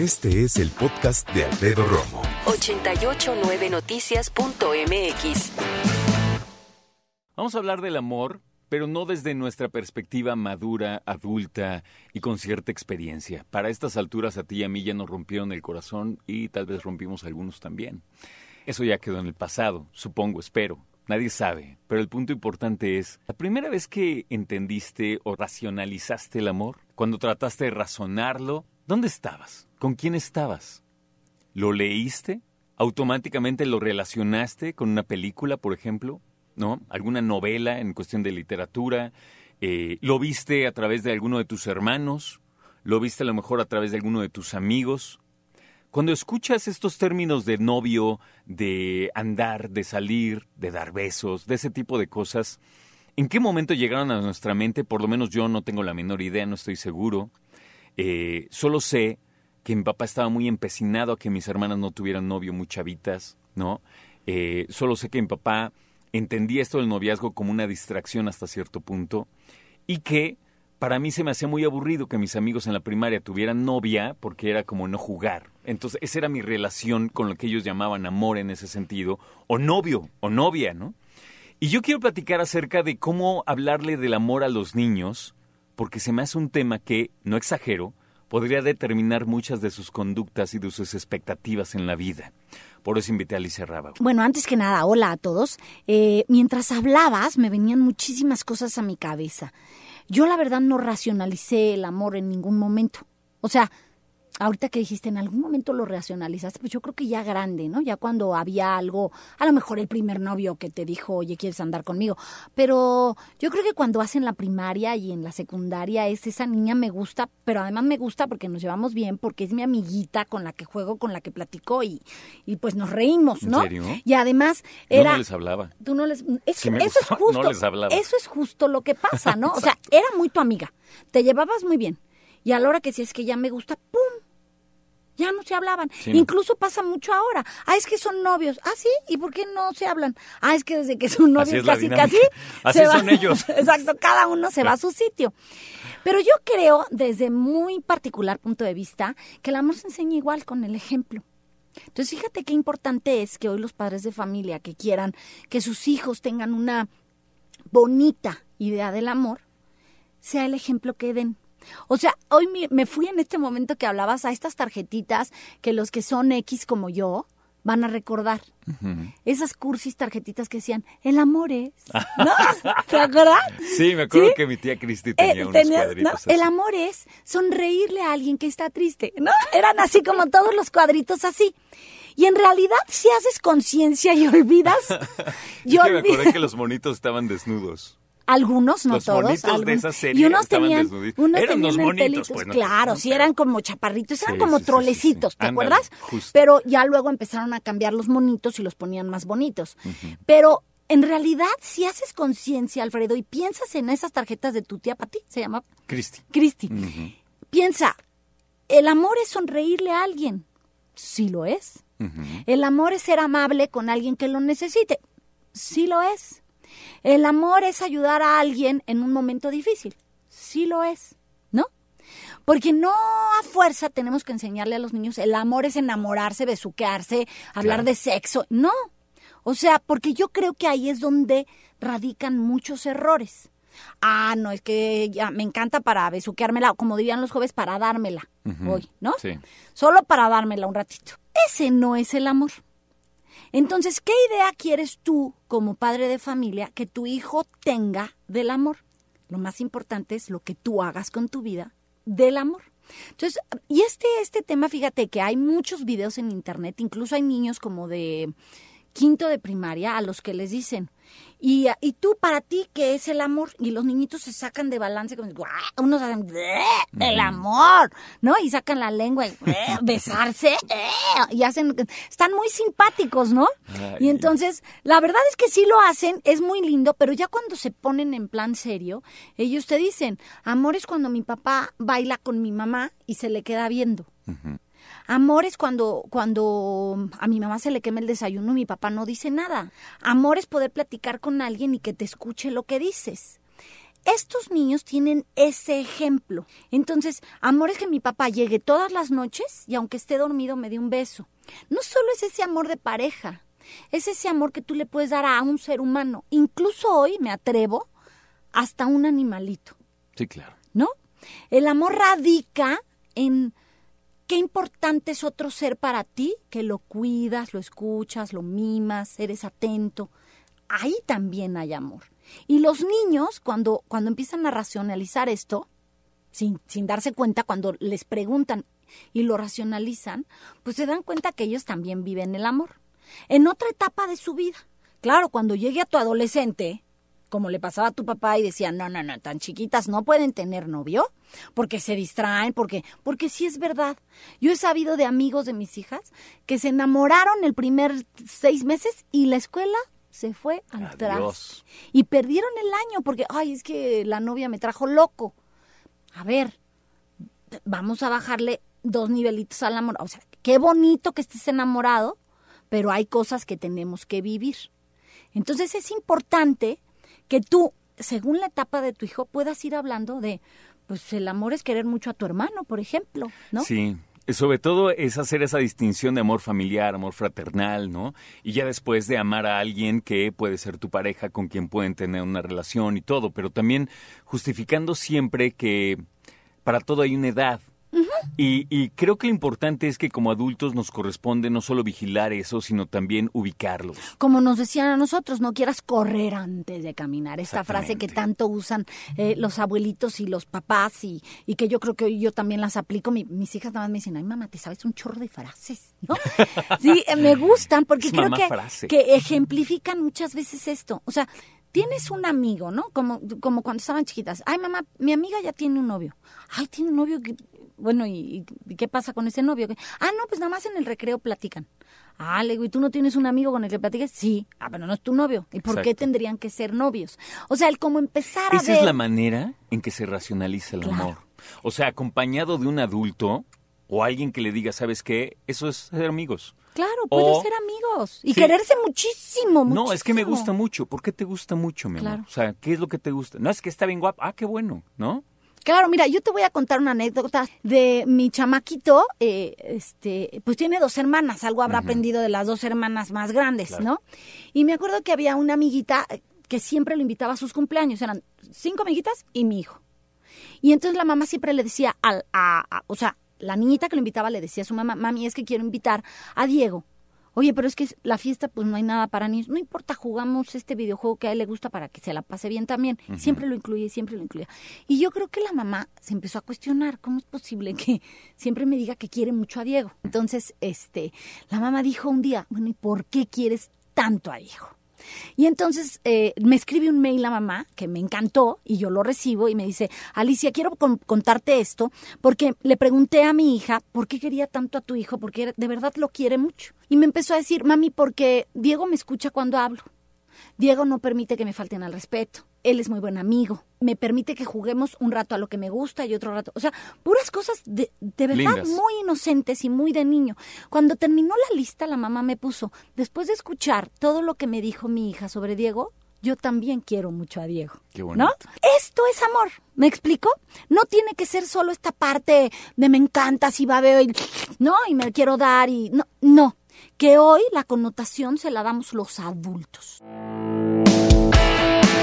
Este es el podcast de Alfredo Romo. 889noticias.mx. Vamos a hablar del amor, pero no desde nuestra perspectiva madura, adulta y con cierta experiencia. Para estas alturas a ti y a mí ya nos rompieron el corazón y tal vez rompimos algunos también. Eso ya quedó en el pasado, supongo, espero. Nadie sabe, pero el punto importante es, la primera vez que entendiste o racionalizaste el amor, cuando trataste de razonarlo, ¿dónde estabas? ¿Con quién estabas? ¿Lo leíste? ¿Automáticamente lo relacionaste con una película, por ejemplo? ¿No? ¿Alguna novela en cuestión de literatura? Eh, ¿Lo viste a través de alguno de tus hermanos? ¿Lo viste a lo mejor a través de alguno de tus amigos? Cuando escuchas estos términos de novio, de andar, de salir, de dar besos, de ese tipo de cosas, ¿en qué momento llegaron a nuestra mente? Por lo menos yo no tengo la menor idea, no estoy seguro. Eh, solo sé que mi papá estaba muy empecinado a que mis hermanas no tuvieran novio muy chavitas, ¿no? Eh, solo sé que mi papá entendía esto del noviazgo como una distracción hasta cierto punto y que para mí se me hacía muy aburrido que mis amigos en la primaria tuvieran novia porque era como no jugar. Entonces, esa era mi relación con lo que ellos llamaban amor en ese sentido, o novio, o novia, ¿no? Y yo quiero platicar acerca de cómo hablarle del amor a los niños, porque se me hace un tema que, no exagero, podría determinar muchas de sus conductas y de sus expectativas en la vida. Por eso invité a Alicia Rábago. Bueno, antes que nada, hola a todos. Eh, mientras hablabas, me venían muchísimas cosas a mi cabeza. Yo la verdad no racionalicé el amor en ningún momento. O sea, ahorita que dijiste, en algún momento lo racionalizaste, pues yo creo que ya grande, ¿no? Ya cuando había algo, a lo mejor el primer novio que te dijo, oye, ¿quieres andar conmigo? Pero yo creo que cuando hacen la primaria y en la secundaria es esa niña me gusta, pero además me gusta porque nos llevamos bien, porque es mi amiguita con la que juego, con la que platico y, y pues nos reímos, ¿no? ¿En serio? Y además era... Yo no les hablaba. Tú no les... Eso, Sí me eso es gustaba, justo. no les hablaba. Eso es justo lo que pasa, ¿no? O sea, era muy tu amiga. Te llevabas muy bien. Y a la hora que si es que ya me gusta, ¡pum! Ya no se hablaban. Sí, no. Incluso pasa mucho ahora. Ah, es que son novios. Ah, sí. ¿Y por qué no se hablan? Ah, es que desde que son novios casi, casi. Así se va- son ellos. Exacto. Cada uno se va a su sitio. Pero yo creo, desde muy particular punto de vista, que el amor se enseña igual con el ejemplo. Entonces, fíjate qué importante es que hoy los padres de familia que quieran que sus hijos tengan una bonita idea del amor, sea el ejemplo que den. O sea, hoy me, fui en este momento que hablabas a estas tarjetitas que los que son X como yo van a recordar. Esas cursis tarjetitas que decían, el amor es. ¿No? ¿Te acuerdas? Sí, me acuerdo ¿Sí? que mi tía Cristi Eh, tenía unos tenía- cuadritos no, así. El amor es sonreírle a alguien que está triste, ¿no? Eran así como todos los cuadritos así. Y en realidad, si haces conciencia y olvidas, y Es que me acordé que los monitos estaban desnudos. Algunos, no Los todos. de esa serie y unos tenían, unos Eran tenían pelitos, pues, no- claro, no, sí eran como chaparritos, eran Sí, como sí, trolecitos, sí. ¿te acuerdas? justo. Pero ya luego empezaron a cambiar los monitos y los ponían más bonitos. Pero en realidad, si haces conciencia, Alfredo, y piensas en esas tarjetas de tu tía Pati, se llama Cristi. Cristi, piensa, el amor es sonreírle a alguien. Sí lo es. El amor es ser amable con alguien que lo necesite. Sí lo es. El amor es ayudar a alguien en un momento difícil. Sí lo es. ¿No? Porque no a fuerza tenemos que enseñarle a los niños el amor es enamorarse, besuquearse, hablar Claro. de sexo. No. O sea, porque yo creo que ahí es donde radican muchos errores. Ah, no, es que ya me encanta para besuqueármela, como dirían los jóvenes, para dármela hoy, ¿no? sí. Solo para dármela un ratito. Ese no es el amor. Entonces, ¿qué idea quieres tú como padre de familia que tu hijo tenga del amor? Lo más importante es lo que tú hagas con tu vida del amor. Entonces, y este, este tema, fíjate que hay muchos videos en internet, incluso hay niños como de quinto de primaria a los que les dicen, y, y tú para ti, ¿qué es el amor? Y los niñitos se sacan de balance, como, unos hacen, "Bleh, el amor, ¿no? Y sacan la lengua, y, "Bleh, besarse, y hacen, están muy simpáticos, ¿no? Ay, y entonces, la verdad es que sí lo hacen, es muy lindo, pero ya cuando se ponen en plan serio, ellos te dicen, amor es cuando mi papá baila con mi mamá y se le queda viendo. Amor es cuando, cuando a mi mamá se le quema el desayuno y mi papá no dice nada. Amor es poder platicar con alguien y que te escuche lo que dices. estos niños tienen ese ejemplo. Entonces, amor es que mi papá llegue todas las noches y aunque esté dormido me dé un beso. No solo es ese amor de pareja, es ese amor que tú le puedes dar a un ser humano. Incluso hoy me atrevo hasta un animalito. Sí, claro. ¿No? El amor radica en qué importante es otro ser para ti, que lo cuidas, lo escuchas, lo mimas, eres atento. Ahí también hay amor. Y los niños, cuando, cuando empiezan a racionalizar esto, sin, sin darse cuenta, cuando les preguntan y lo racionalizan, pues se dan cuenta que ellos también viven el amor. En otra etapa de su vida. Claro, cuando llegue a tu adolescente, como le pasaba a tu papá y decía, no, no, no, tan chiquitas no pueden tener novio, porque se distraen, porque, porque sí es verdad. Yo he sabido de amigos de mis hijas que se enamoraron el primer seis meses y la escuela se fue al traste. Y perdieron el año porque, ay, es que la novia me trajo loco. A ver, vamos a bajarle dos nivelitos al amor. O sea, qué bonito que estés enamorado, pero hay cosas que tenemos que vivir. Entonces es importante que tú, según la etapa de tu hijo, puedas ir hablando de, pues el amor es querer mucho a tu hermano, por ejemplo, ¿no? Sí. Sobre todo es hacer esa distinción de amor familiar, amor fraternal, ¿no? Y ya después de amar a alguien que puede ser tu pareja, con quien pueden tener una relación y todo, pero también justificando siempre que para todo hay una edad, y, creo que lo importante es que como adultos nos corresponde no solo vigilar eso, sino también ubicarlos. Como nos decían a nosotros, no quieras correr antes de caminar. Esta frase que tanto usan eh, los abuelitos y los papás y, que yo creo que yo también las aplico. mis hijas nada más me dicen, ay mamá, te sabes un chorro de frases, ¿no? sí, eh, me gustan porque creo que, que ejemplifican muchas veces esto. O sea, tienes un amigo, ¿no? Como, como cuando estaban chiquitas. Ay, mamá, mi amiga ya tiene un novio. Ay, tiene un novio que bueno, ¿y, qué pasa con ese novio? Ah, no, pues nada más en el recreo platican. Ah, le digo, ¿y tú no tienes un amigo con el que platiques? Sí. Ah, pero no es tu novio. ¿Y por qué tendrían que ser novios? O sea, el cómo empezar a Esa es la manera en que se racionaliza el amor. O sea, acompañado de un adulto o alguien que le diga, ¿sabes qué? Eso es ser amigos. Claro, puede ser amigos y quererse muchísimo, muchísimo. No, es que me gusta mucho. ¿Por qué te gusta mucho, mi amor? O sea, ¿qué es lo que te gusta? No es que está bien guapa. Ah, qué bueno, ¿no? Claro, mira, yo te voy a contar una anécdota de mi chamaquito, eh, este, pues tiene dos hermanas, algo habrá aprendido de las dos hermanas más grandes, ¿no? Y me acuerdo que había una amiguita que siempre lo invitaba a sus cumpleaños, eran cinco amiguitas y mi hijo. Y entonces la mamá siempre le decía al, a, o sea, la niñita que lo invitaba le decía a su mamá, mami, es que quiero invitar a Diego. Oye, pero es que la fiesta pues no hay nada para niños. No importa, jugamos este videojuego que a él le gusta para que se la pase bien también. Siempre lo incluye, siempre lo incluye. Y yo creo que la mamá se empezó a cuestionar, ¿cómo es posible que siempre me diga que quiere mucho a Diego? Entonces, este, la mamá dijo un día, bueno, ¿y por qué quieres tanto a Diego? Y entonces eh, me escribe un mail a mamá que me encantó y yo lo recibo y me dice, Alicia, quiero contarte esto porque le pregunté a mi hija por qué quería tanto a tu hijo, porque de verdad lo quiere mucho. Y me empezó a decir, mami, porque Diego me escucha cuando hablo. Diego no permite que me falten al respeto. Él es muy buen amigo. Me permite que juguemos un rato a lo que me gusta y otro rato. O sea, puras cosas de, de verdad muy inocentes y muy de niño. Cuando terminó la lista, la mamá me puso, después de escuchar todo lo que me dijo mi hija sobre Diego, yo también quiero mucho a Diego. Qué bueno. ¿No? Esto es amor. ¿Me explico? No tiene que ser solo esta parte de me encanta si va veo y no y me quiero dar y no, no que hoy la connotación se la damos los adultos.